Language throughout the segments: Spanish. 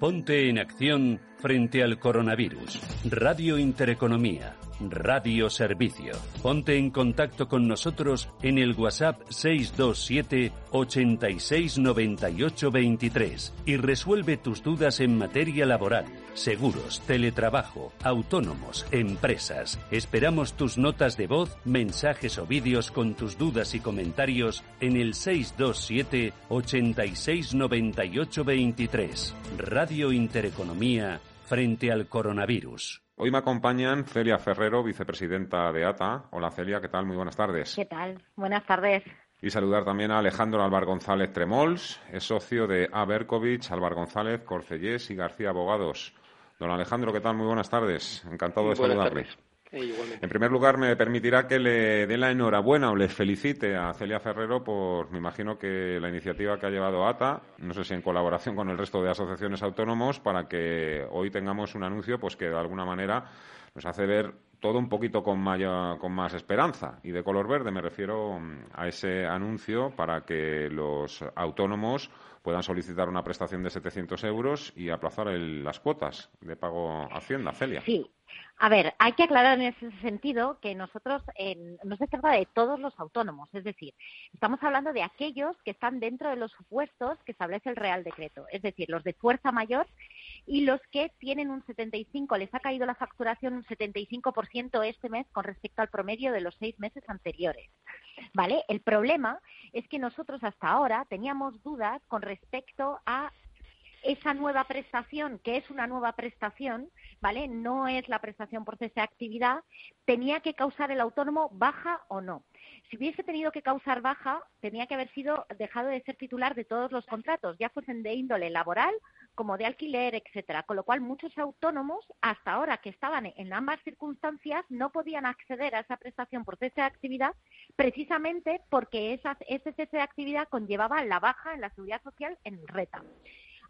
Ponte en acción frente al coronavirus. Radio Intereconomía. Radio Servicio. Ponte en contacto con nosotros en el WhatsApp 627 86 98 23 y resuelve tus dudas en materia laboral, seguros, teletrabajo, autónomos, empresas. Esperamos tus notas de voz, mensajes o vídeos con tus dudas y comentarios en el 627 86 98 23. Radio Intereconomía frente al coronavirus. Hoy me acompañan Celia Ferrero, vicepresidenta de ATA. Hola Celia, ¿qué tal? Muy buenas tardes. ¿Qué tal? Buenas tardes. Y saludar también a Alejandro Álvar González Tremols, es socio de Abercovich, Álvar González, Corcellés y García Abogados. Don Alejandro, ¿qué tal? Muy buenas tardes. Encantado de saludarle. En primer lugar, me permitirá que le dé la enhorabuena o le felicite a Celia Ferrero por, me imagino que la iniciativa que ha llevado ATA, no sé si en colaboración con el resto de asociaciones autónomos, para que hoy tengamos un anuncio pues que de alguna manera nos hace ver todo un poquito con, con más esperanza. Y de color verde me refiero mm, a ese anuncio para que los autónomos puedan solicitar una prestación de 700 euros y aplazar las cuotas de pago Hacienda. Celia. Sí, a ver, hay que aclarar en ese sentido que nosotros no se trata de todos los autónomos, es decir, estamos hablando de aquellos que están dentro de los supuestos que establece el Real Decreto, es decir, los de fuerza mayor y los que tienen un 75, les ha caído la facturación un 75% este mes con respecto al promedio de los seis meses anteriores. ¿Vale? El problema es que nosotros hasta ahora teníamos dudas con respecto a esa nueva prestación, que es una nueva prestación, ¿vale? No es la prestación por cese de actividad, tenía que causar el autónomo baja o no. Si hubiese tenido que causar baja, tenía que haber sido dejado de ser titular de todos los contratos, ya fuesen de índole laboral como de alquiler, etcétera. Con lo cual, muchos autónomos, hasta ahora que estaban en ambas circunstancias, no podían acceder a esa prestación por cese de actividad precisamente porque ese cese de actividad conllevaba la baja en la seguridad social en RETA.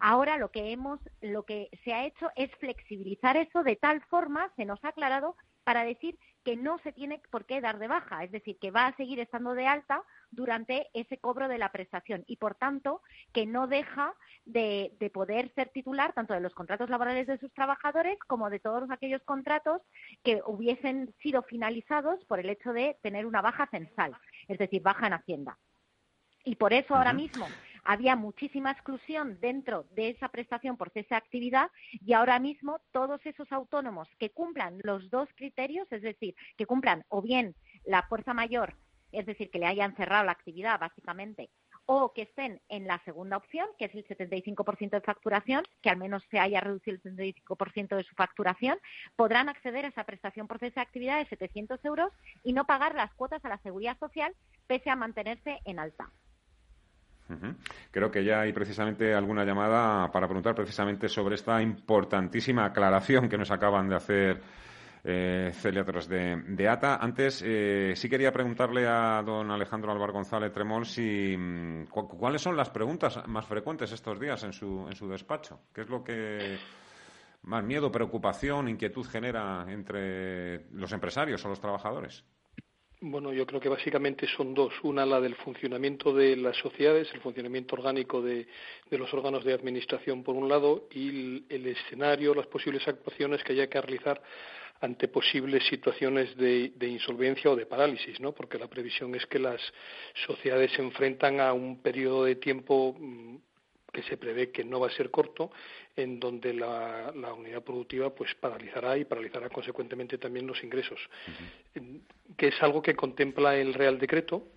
Ahora lo que hemos, lo que se ha hecho es flexibilizar eso de tal forma, se nos ha aclarado, para decir que no se tiene por qué dar de baja, es decir, que va a seguir estando de alta durante ese cobro de la prestación y, por tanto, que no deja de, de, poder ser titular tanto de los contratos laborales de sus trabajadores como de todos aquellos contratos que hubiesen sido finalizados por el hecho de tener una baja censal, es decir, baja en Hacienda. Y por eso ahora mismo había muchísima exclusión dentro de esa prestación por cese de actividad y ahora mismo todos esos autónomos que cumplan los dos criterios, es decir, que cumplan o bien la fuerza mayor, es decir, que le hayan cerrado la actividad básicamente, o que estén en la segunda opción, que es el 75% de facturación, que al menos se haya reducido el 75% de su facturación, podrán acceder a esa prestación por cese de actividad de 700 euros y no pagar las cuotas a la seguridad social pese a mantenerse en alta. Creo que ya hay precisamente alguna llamada para preguntar precisamente sobre esta importantísima aclaración que nos acaban de hacer eh, Celia Torres de, ATA. Antes, eh, sí quería preguntarle a don Alejandro Álvaro González Tremol si, mm, cuáles son las preguntas más frecuentes estos días en su, en su despacho. ¿Qué es lo que más miedo, preocupación, inquietud genera entre los empresarios o los trabajadores? Bueno, yo creo que básicamente son dos. Una, la del funcionamiento de las sociedades, el funcionamiento orgánico de, los órganos de administración, por un lado, y el, escenario, las posibles actuaciones que haya que realizar ante posibles situaciones de, de, insolvencia o de parálisis, ¿no? Porque la previsión es que las sociedades se enfrentan a un periodo de tiempo mm, que se prevé que no va a ser corto, en donde la, unidad productiva pues paralizará y paralizará consecuentemente también los ingresos, que es algo que contempla el Real Decreto,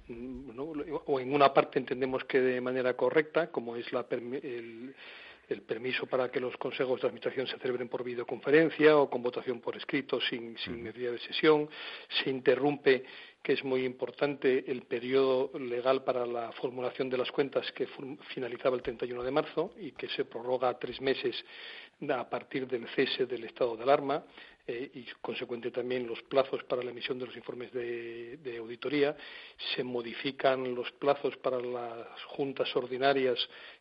o en una parte entendemos que de manera correcta, como es la, el, el permiso para que los consejos de administración se celebren por videoconferencia o con votación por escrito sin, sin necesidad de sesión, se interrumpe que es muy importante el periodo legal para la formulación de las cuentas que finalizaba el 31 de marzo y que se prorroga tres meses a partir del cese del estado de alarma. Eh, y consecuente también los plazos para la emisión de los informes de, auditoría. Se modifican los plazos para las juntas ordinarias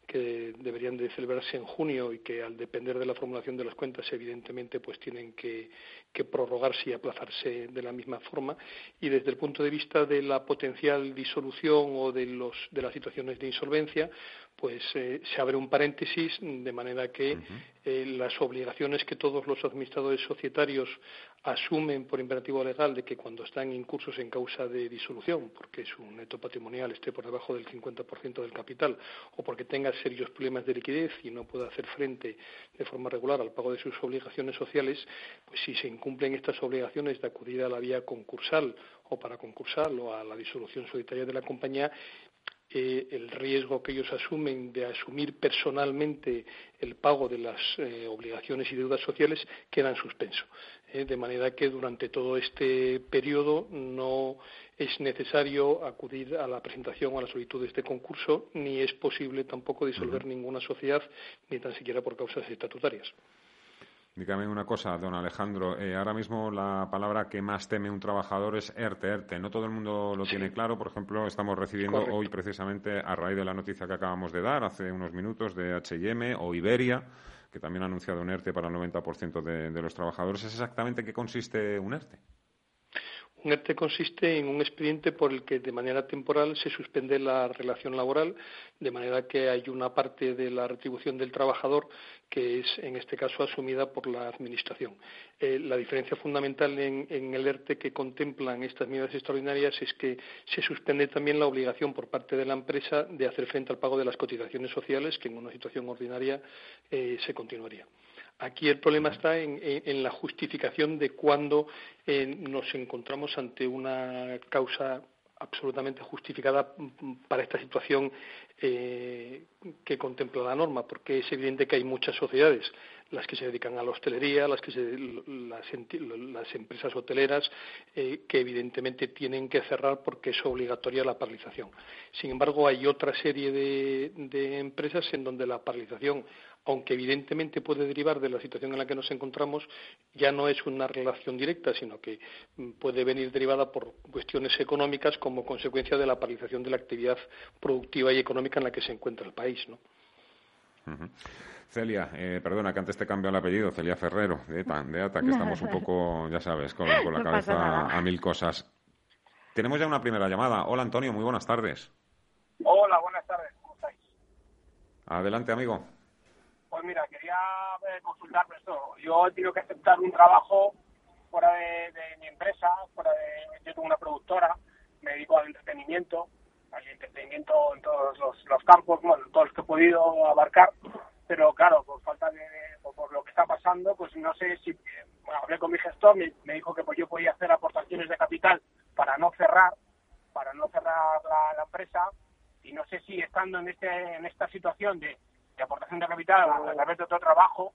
que deberían de celebrarse en junio y que al depender de la formulación de las cuentas evidentemente pues tienen que, prorrogarse y aplazarse de la misma forma. Y desde el punto de vista de la potencial disolución o de, los, de las situaciones de insolvencia pues eh, se abre un paréntesis de manera que eh, las obligaciones que todos los administradores societarios asumen por imperativo legal de que cuando están incursos en causa de disolución, porque su neto patrimonial esté por debajo del 50% del capital o porque tenga serios problemas de liquidez y no pueda hacer frente de forma regular al pago de sus obligaciones sociales, pues si se incumplen estas obligaciones de acudir a la vía concursal o para concursar o a la disolución solitaria de la compañía, eh, el riesgo que ellos asumen de asumir personalmente el pago de las eh, obligaciones y deudas sociales queda en suspenso. Eh, de manera que durante todo este periodo no es necesario acudir a la presentación o a la solicitud de este concurso, ni es posible tampoco disolver ninguna sociedad, ni tan siquiera por causas estatutarias. Dígame una cosa, don Alejandro. Eh, ahora mismo la palabra que más teme un trabajador es ERTE, ERTE. No todo el mundo lo tiene claro. Por ejemplo, estamos recibiendo hoy precisamente, a raíz de la noticia que acabamos de dar hace unos minutos de H&M o Iberia, que también ha anunciado un ERTE para el 90% de, de los trabajadores. ¿Es exactamente qué consiste un ERTE? Un ERTE consiste en un expediente por el que de manera temporal se suspende la relación laboral, de manera que hay una parte de la retribución del trabajador que es, en este caso, asumida por la Administración. Eh, la diferencia fundamental en, el ERTE que contemplan estas medidas extraordinarias es que se suspende también la obligación por parte de la empresa de hacer frente al pago de las cotizaciones sociales, que en una situación ordinaria eh, se continuaría. Aquí el problema está en, la justificación de cuándo eh, nos encontramos ante una causa absolutamente justificada para esta situación eh, que contempla la norma, porque es evidente que hay muchas sociedades, las que se dedican a la hostelería, las, que las, empresas hoteleras, eh, que evidentemente tienen que cerrar porque es obligatoria la paralización. Sin embargo, hay otra serie de empresas en donde la paralización aunque evidentemente puede derivar de la situación en la que nos encontramos, ya no es una relación directa, sino que mm, puede venir derivada por cuestiones económicas como consecuencia de la paralización de la actividad productiva y económica en la que se encuentra el país. ¿no? Celia, eh, perdona que antes te cambio el apellido, Celia Ferrero, de ETA, de ATA, que estamos un poco, ya sabes, con, la cabeza a mil cosas. Tenemos ya una primera llamada. Hola Antonio, muy buenas tardes. Hola, buenas tardes, ¿cómo estáis? Adelante, amigo. Pues mira, quería eh, consultar esto. Yo he tenido que aceptar un trabajo fuera de, mi empresa, fuera de, yo tengo una productora, me dedico al entretenimiento, al entretenimiento en todos los, campos, bueno, todos los que he podido abarcar, pero claro, por falta de, por, lo que está pasando, pues no sé si, hablé con mi gestor, me, dijo que pues yo podía hacer aportaciones de capital para no cerrar, para no cerrar la, la empresa, y no sé si estando en este en esta situación de de aportación de capital a, través de otro trabajo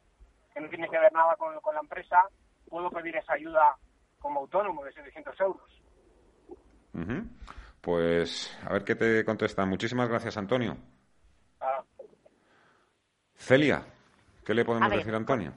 que no tiene que ver nada con, la empresa, puedo pedir esa ayuda como autónomo de 700 euros. Pues a ver qué te contesta. Muchísimas gracias, Antonio. Celia, ¿qué le podemos decir a Antonio?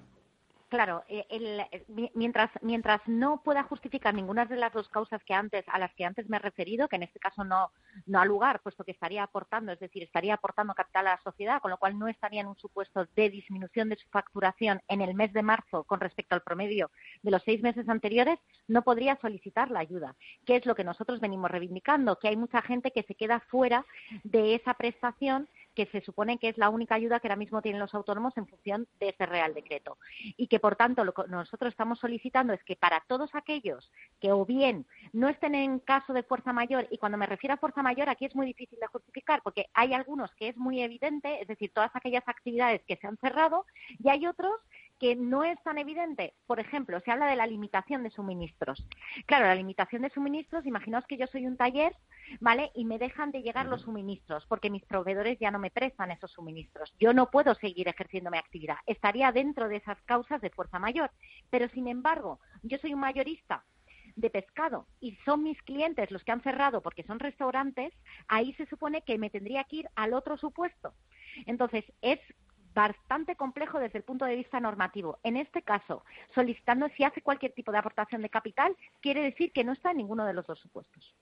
Claro, eh, eh, mientras, mientras no pueda justificar ninguna de las dos causas que antes, a las que antes me he referido, que en este caso no, no ha lugar, puesto que estaría aportando, es decir, estaría aportando capital a la sociedad, con lo cual no estaría en un supuesto de disminución de su facturación en el mes de marzo con respecto al promedio de los seis meses anteriores, no podría solicitar la ayuda, que es lo que nosotros venimos reivindicando, que hay mucha gente que se queda fuera de esa prestación que se supone que es la única ayuda que ahora mismo tienen los autónomos en función de ese Real Decreto. Y que, por tanto, lo que nosotros estamos solicitando es que para todos aquellos que o bien no estén en caso de fuerza mayor, y cuando me refiero a fuerza mayor, aquí es muy difícil de justificar, porque hay algunos que es muy evidente, es decir, todas aquellas actividades que se han cerrado, y hay otros que no es tan evidente. Por ejemplo, se habla de la limitación de suministros. Claro, la limitación de suministros, imaginaos que yo soy un taller, ¿vale? Y me dejan de llegar los suministros porque mis proveedores ya no me prestan esos suministros. Yo no puedo seguir ejerciendo mi actividad. Estaría dentro de esas causas de fuerza mayor. Pero, sin embargo, yo soy un mayorista de pescado y son mis clientes los que han cerrado porque son restaurantes, ahí se supone que me tendría que ir al otro supuesto. Entonces, es bastante complejo desde el punto de vista normativo. En este caso, solicitando si hace cualquier tipo de aportación de capital, quiere decir que no está en ninguno de los dos supuestos.